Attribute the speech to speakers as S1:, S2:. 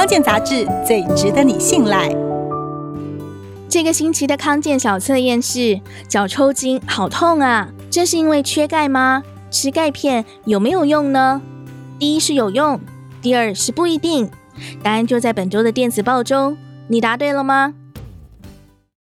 S1: 康健杂志最值得你信赖。
S2: 这个星期的康健小测验是脚抽筋好痛啊这是因为缺钙吗？吃钙片有没有用呢？第一是有用第二是不一定。答案就在本周的电子报中你答对了吗？